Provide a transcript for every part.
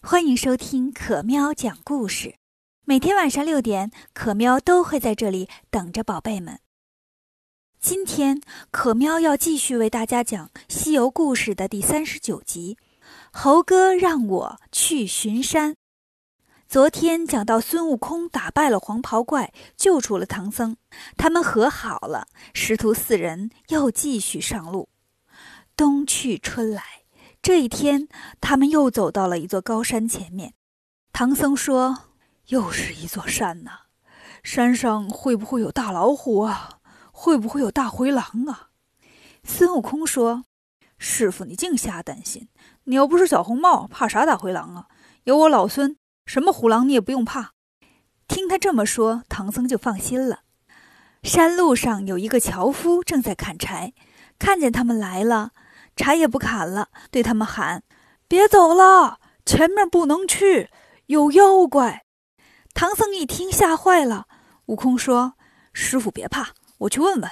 欢迎收听可喵讲故事。每天晚上六点，可喵都会在这里等着宝贝们。今天，可喵要继续为大家讲《西游故事》的第三十九集《猴哥让我去巡山》。昨天讲到孙悟空打败了黄袍怪，救出了唐僧，他们和好了，师徒四人又继续上路。冬去春来。这一天，他们又走到了一座高山前面。唐僧说：“又是一座山呐，山上会不会有大老虎啊？会不会有大灰狼啊？”孙悟空说：“师傅，你净瞎担心。你又不是小红帽，怕啥大灰狼啊？有我老孙，什么虎狼你也不用怕。”听他这么说，唐僧就放心了。山路上有一个樵夫正在砍柴，看见他们来了。柴也不砍了，对他们喊：“别走了，前面不能去，有妖怪。”唐僧一听，吓坏了。悟空说：“师傅别怕，我去问问。”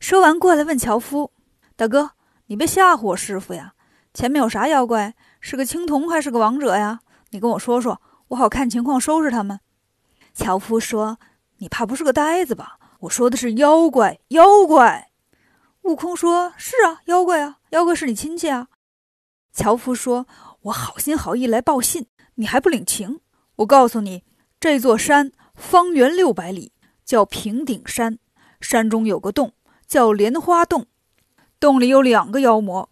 说完，过来问樵夫：“大哥，你别吓唬我师傅呀！前面有啥妖怪？是个青铜还是个王者呀？你跟我说说，我好看情况收拾他们。”樵夫说：“你怕不是个呆子吧？我说的是妖怪，妖怪。”悟空说：“是啊，妖怪啊，妖怪是你亲戚啊。”樵夫说：“我好心好意来报信，你还不领情？我告诉你，这座山方圆六百里，叫平顶山，山中有个洞，叫莲花洞，洞里有两个妖魔。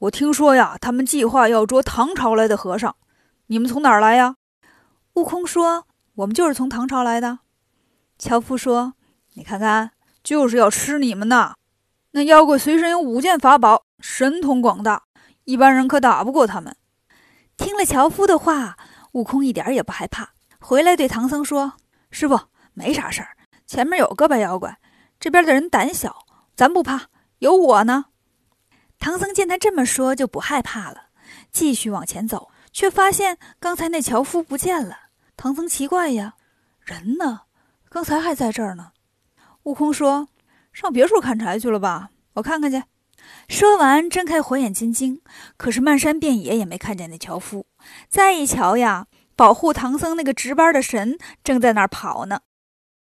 我听说呀，他们计划要捉唐朝来的和尚。你们从哪儿来呀？”悟空说：“我们就是从唐朝来的。”樵夫说：“你看看，就是要吃你们呢。”那妖怪随身有五件法宝，神通广大，一般人可打不过他们。听了樵夫的话，悟空一点也不害怕，回来对唐僧说：“师傅，没啥事儿，前面有个白妖怪，这边的人胆小，咱不怕，有我呢。”唐僧见他这么说，就不害怕了，继续往前走，却发现刚才那樵夫不见了。唐僧奇怪呀，人呢？刚才还在这儿呢。悟空说。上别处砍柴去了吧？我看看去。说完，睁开火眼金睛，可是漫山遍野也没看见那樵夫。再一瞧呀，保护唐僧那个值班的神正在那儿跑呢。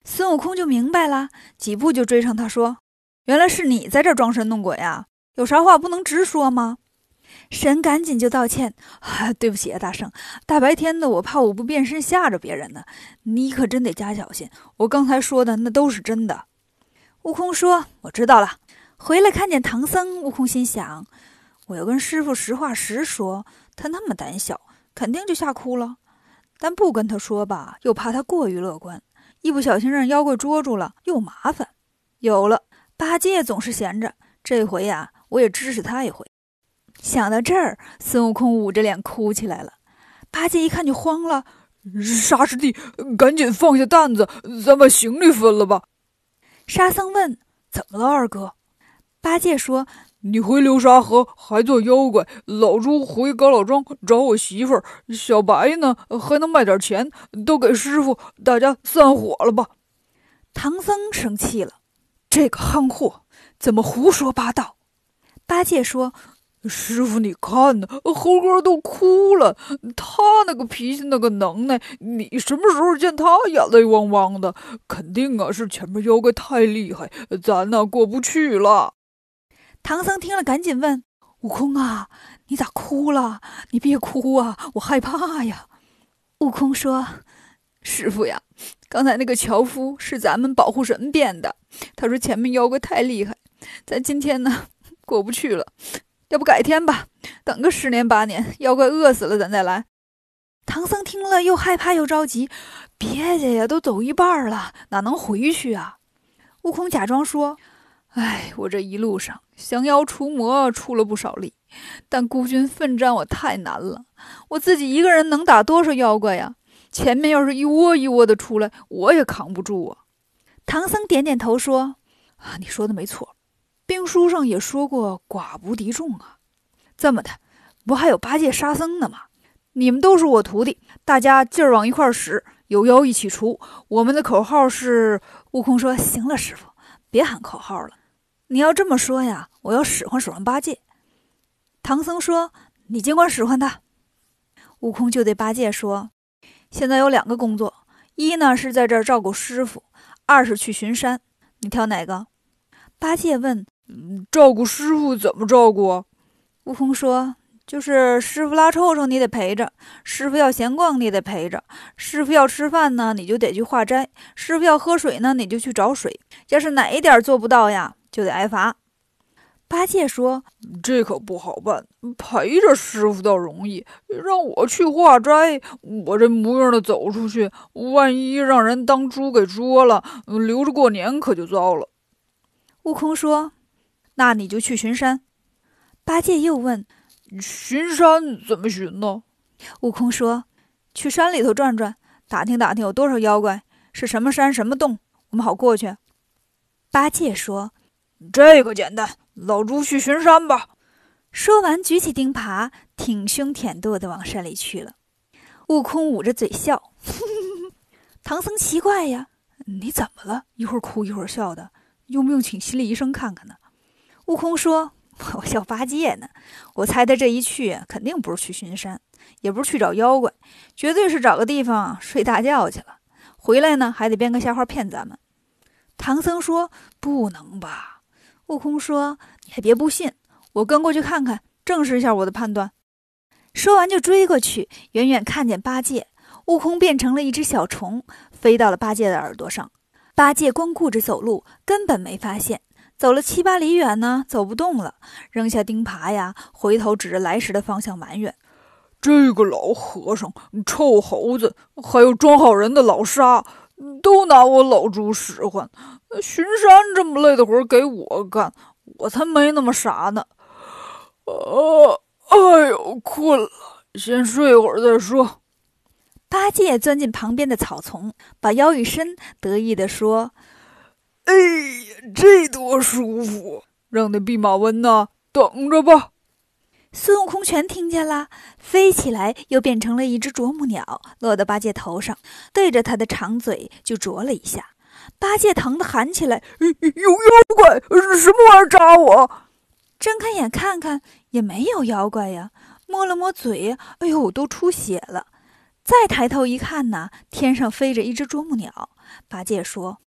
孙悟空就明白了，几步就追上他说：“原来是你在这装神弄鬼啊！有啥话不能直说吗？”神赶紧就道歉：“啊，对不起啊，大圣，大白天的，我怕我不变身吓着别人呢。你可真得加小心，我刚才说的那都是真的。”悟空说：“我知道了。”回来看见唐僧，悟空心想：“我要跟师傅实话实说，他那么胆小，肯定就吓哭了。但不跟他说吧，又怕他过于乐观，一不小心让妖怪捉住了，又麻烦。有了，八戒总是闲着，这回呀，我也支持他一回。”想到这儿，孙悟空捂着脸哭起来了。八戒一看就慌了：“沙师弟，赶紧放下担子，咱把行李分了吧。”沙僧问：“怎么了，二哥？”八戒说：“你回流沙河还做妖怪，老猪回高老庄找我媳妇儿，小白呢还能卖点钱，都给师傅，大家散伙了吧？”唐僧生气了：“这个憨货怎么胡说八道？”八戒说。师傅，你看呢，猴哥都哭了。他那个脾气，那个能耐，你什么时候见他眼泪汪汪的？肯定啊，是前面妖怪太厉害，咱呢过不去了。唐僧听了，赶紧问悟空啊：“你咋哭了？你别哭啊，我害怕呀。”悟空说：“师傅呀，刚才那个樵夫是咱们保护神变的。他说前面妖怪太厉害，咱今天呢过不去了。”要不改天吧，等个十年八年，妖怪饿死了，咱再来。唐僧听了又害怕又着急，别介呀，都走一半了，哪能回去啊？悟空假装说：“哎，我这一路上降妖除魔出了不少力，但孤军奋战我太难了，我自己一个人能打多少妖怪呀？前面要是一窝一窝的出来，我也扛不住啊。”唐僧点点头说：“啊，你说的没错。”兵书上也说过“寡不敌众”啊，这么的，不还有八戒、沙僧呢吗？你们都是我徒弟，大家劲儿往一块使，有妖一起除。我们的口号是……悟空说：“行了，师傅，别喊口号了。你要这么说呀，我要使唤使唤八戒。”唐僧说：“你尽管使唤他。”悟空就对八戒说：“现在有两个工作，一呢是在这儿照顾师傅，二是去巡山，你挑哪个？”八戒问：“照顾师傅怎么照顾？”悟空说：“就是师傅拉臭臭，你得陪着；师傅要闲逛，你得陪着；师傅要吃饭呢，你就得去化斋；师傅要喝水呢，你就去找水。要是哪一点做不到呀，就得挨罚。”八戒说：“这可不好办，陪着师傅倒容易，让我去化斋，我这模样的走出去，万一让人当猪给捉了，留着过年可就糟了。”悟空说：“那你就去巡山。”八戒又问：“巡山怎么巡呢？”悟空说：“去山里头转转，打听打听有多少妖怪，是什么山什么洞，我们好过去。”八戒说：“这个简单。”老猪去巡山吧。说完，举起钉耙，挺胸舔肚的往山里去了。悟空捂着嘴笑。唐僧奇怪呀：“你怎么了？一会儿哭一会儿笑的，用不用请心理医生看看呢？”悟空说：“ 我笑八戒呢。我猜他这一去，肯定不是去巡山，也不是去找妖怪，绝对是找个地方睡大觉去了。回来呢，还得编个瞎话骗咱们。”唐僧说：“不能吧？”悟空说：“你还别不信，我跟过去看看，证实一下我的判断。”说完就追过去，远远看见八戒，悟空变成了一只小虫，飞到了八戒的耳朵上。八戒光顾着走路，根本没发现，走了七八里远呢，走不动了，扔下钉耙呀，回头指着来时的方向埋怨：“这个老和尚、臭猴子，还有装好人的老沙，都拿我老猪使唤。”巡山这么累的活给我干，我才没那么傻呢。啊，哎呦，困了，先睡会儿再说。八戒钻进旁边的草丛，把腰一伸，得意地说：“哎呀，这多舒服！让那弼马温呐等着吧。”孙悟空全听见了，飞起来又变成了一只啄木鸟，落到八戒头上，对着他的长嘴就啄了一下。八戒疼得喊起来：“有妖怪！什么玩意儿扎我？”睁开眼看看，也没有妖怪呀。摸了摸嘴，哎呦，都出血了。再抬头一看呢，天上飞着一只啄木鸟。八戒说：“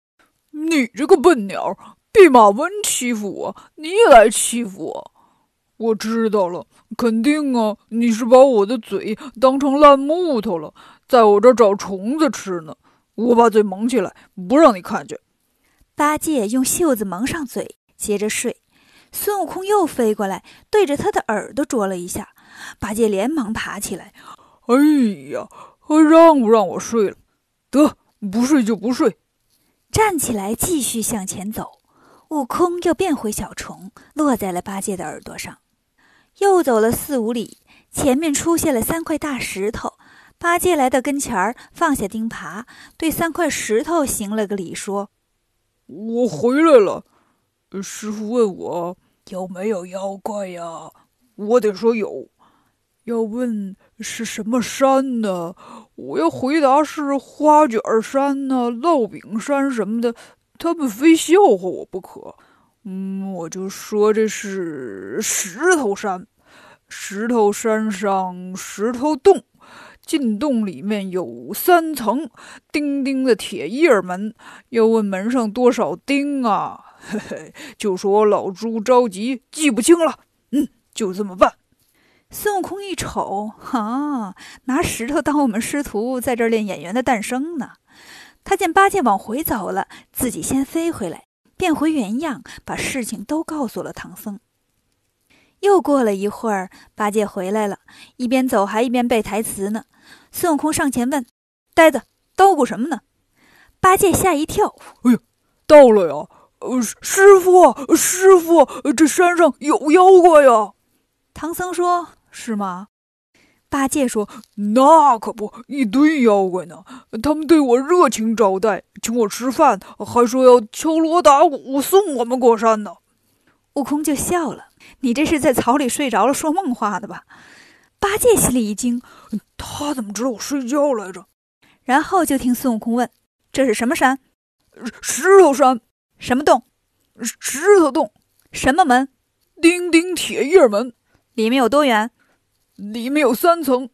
你这个笨鸟，弼马温欺负我，你也来欺负我？我知道了，肯定啊，你是把我的嘴当成烂木头了，在我这儿找虫子吃呢。”我把嘴蒙起来，不让你看见。八戒用袖子蒙上嘴，接着睡。孙悟空又飞过来，对着他的耳朵啄了一下。八戒连忙爬起来：“哎呀，还让不让我睡了？得，不睡就不睡。”站起来继续向前走。悟空又变回小虫，落在了八戒的耳朵上。又走了四五里，前面出现了三块大石头。八戒来到跟前儿，放下钉耙，对三块石头行了个礼，说：“我回来了。师傅问我有没有妖怪呀？我得说有。要问是什么山呢？我要回答是花卷山呢、烙饼山什么的，他们非笑话我不可。嗯，我就说这是石头山，石头山上石头洞。”进洞里面有三层钉钉的铁叶门，要问门上多少钉啊？嘿嘿，就说老猪着急记不清了。嗯，就这么办。孙悟空一瞅，哈，拿石头当我们师徒在这儿练演员的诞生呢。他见八戒往回走了，自己先飞回来，变回原样，把事情都告诉了唐僧。又过了一会儿，八戒回来了，一边走还一边背台词呢。孙悟空上前问：“呆子，叨咕什么呢？”八戒吓一跳：“哎呀，到了呀！呃，师傅，师傅，这山上有妖怪呀！”唐僧说：“是吗？”八戒说：“那可不，一堆妖怪呢。他们对我热情招待，请我吃饭，还说要敲锣打鼓送我们过山呢。”悟空就笑了：“你这是在草里睡着了说梦话的吧？”八戒心里一惊，他怎么知道我睡觉来着？然后就听孙悟空问：“这是什么山？”“石头山。”“什么洞？”“石头洞。”“什么门？”“钉钉铁叶门。”“里面有多远？”“里面有三层。”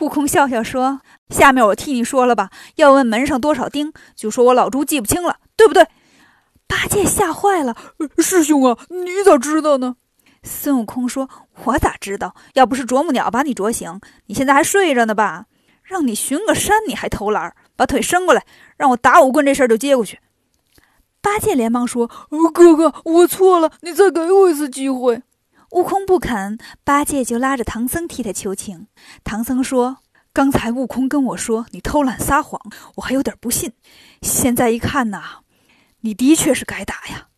悟空笑笑说：“下面我替你说了吧，要问门上多少钉，就说我老猪记不清了，对不对？”八戒吓坏了：“师兄啊，你咋知道呢？”孙悟空说：“我咋知道？要不是啄木鸟把你啄醒，你现在还睡着呢吧？让你巡个山，你还偷懒，把腿伸过来，让我打五棍，这事儿就接过去。”八戒连忙说：“哥哥，我错了，你再给我一次机会。”悟空不肯，八戒就拉着唐僧替他求情。唐僧说：“刚才悟空跟我说你偷懒撒谎，我还有点不信。现在一看呐，你的确是该打呀。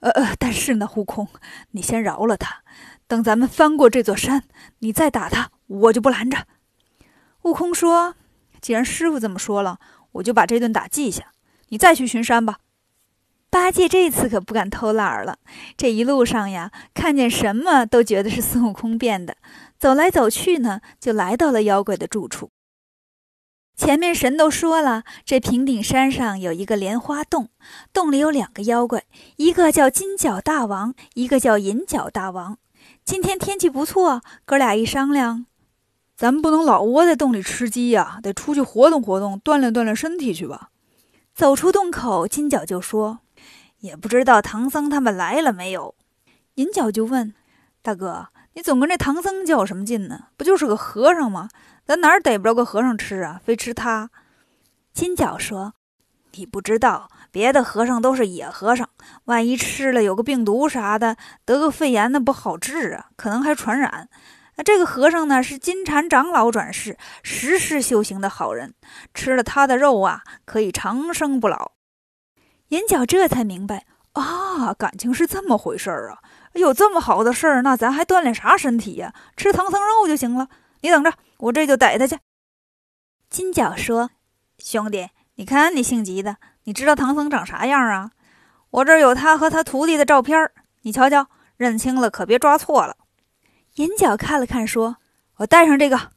呃呃，但是呢，悟空，你先饶了他，等咱们翻过这座山，你再打他，我就不拦着。”悟空说：“既然师傅这么说了，我就把这顿打记下。你再去巡山吧。”八戒这次可不敢偷懒了。这一路上呀，看见什么都觉得是孙悟空变的。走来走去呢，就来到了妖怪的住处。前面神都说了，这平顶山上有一个莲花洞，洞里有两个妖怪，一个叫金角大王，一个叫银角大王。今天天气不错，哥俩一商量，咱们不能老窝在洞里吃鸡呀，得出去活动活动，锻炼锻炼身体去吧。走出洞口，金角就说。也不知道唐僧他们来了没有，银角就问：“大哥，你总跟这唐僧较什么劲呢？不就是个和尚吗？咱哪儿逮不着个和尚吃啊？非吃他。”金角说：“你不知道，别的和尚都是野和尚，万一吃了有个病毒啥的，得个肺炎那不好治啊，可能还传染。那这个和尚呢，是金蝉长老转世，十世修行的好人，吃了他的肉啊，可以长生不老。”银角这才明白啊，感情是这么回事儿啊！有这么好的事儿，那咱还锻炼啥身体呀？吃唐僧肉就行了。你等着，我这就逮他去。金角说：“兄弟，你看你性急的，你知道唐僧长啥样啊？我这儿有他和他徒弟的照片儿，你瞧瞧，认清了可别抓错了。”银角看了看，说：“我带上这个。”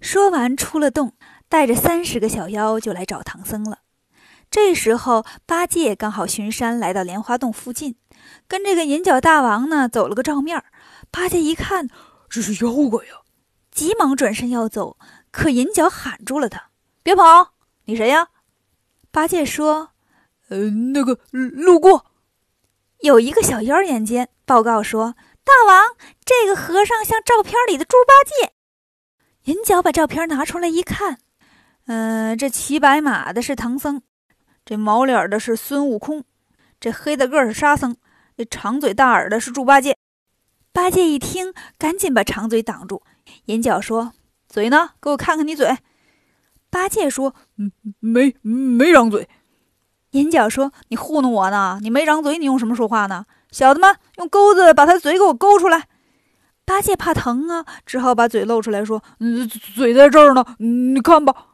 说完出了洞，带着三十个小妖就来找唐僧了。这时候，八戒刚好巡山来到莲花洞附近，跟这个银角大王呢走了个照面。八戒一看，这是妖怪呀，急忙转身要走，可银角喊住了他：“别跑！你谁呀？”八戒说：“呃，那个路过。”有一个小妖眼尖，报告说：“大王，这个和尚像照片里的猪八戒。”银角把照片拿出来一看，嗯，这骑白马的是唐僧。这毛脸的是孙悟空，这黑大个是沙僧，这长嘴大耳的是猪八戒。八戒一听，赶紧把长嘴挡住。银角说：“嘴呢？给我看看你嘴。”八戒说：“，没没张嘴。”银角说：“你糊弄我呢？你没张嘴，你用什么说话呢？小的们，用钩子把他嘴给我勾出来。”八戒怕疼啊，只好把嘴露出来说：“嗯，嘴在这儿呢，你看吧。”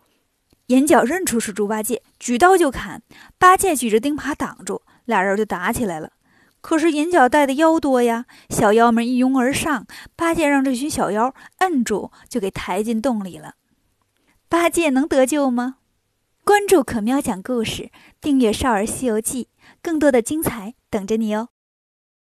眼角认出是猪八戒，举刀就砍。八戒举着钉耙挡住，俩人就打起来了。可是银角带的妖多呀，小妖们一拥而上，八戒让这群小妖摁住，就给抬进洞里了。八戒能得救吗？关注可喵讲故事，订阅《少儿西游记》，更多的精彩等着你哦。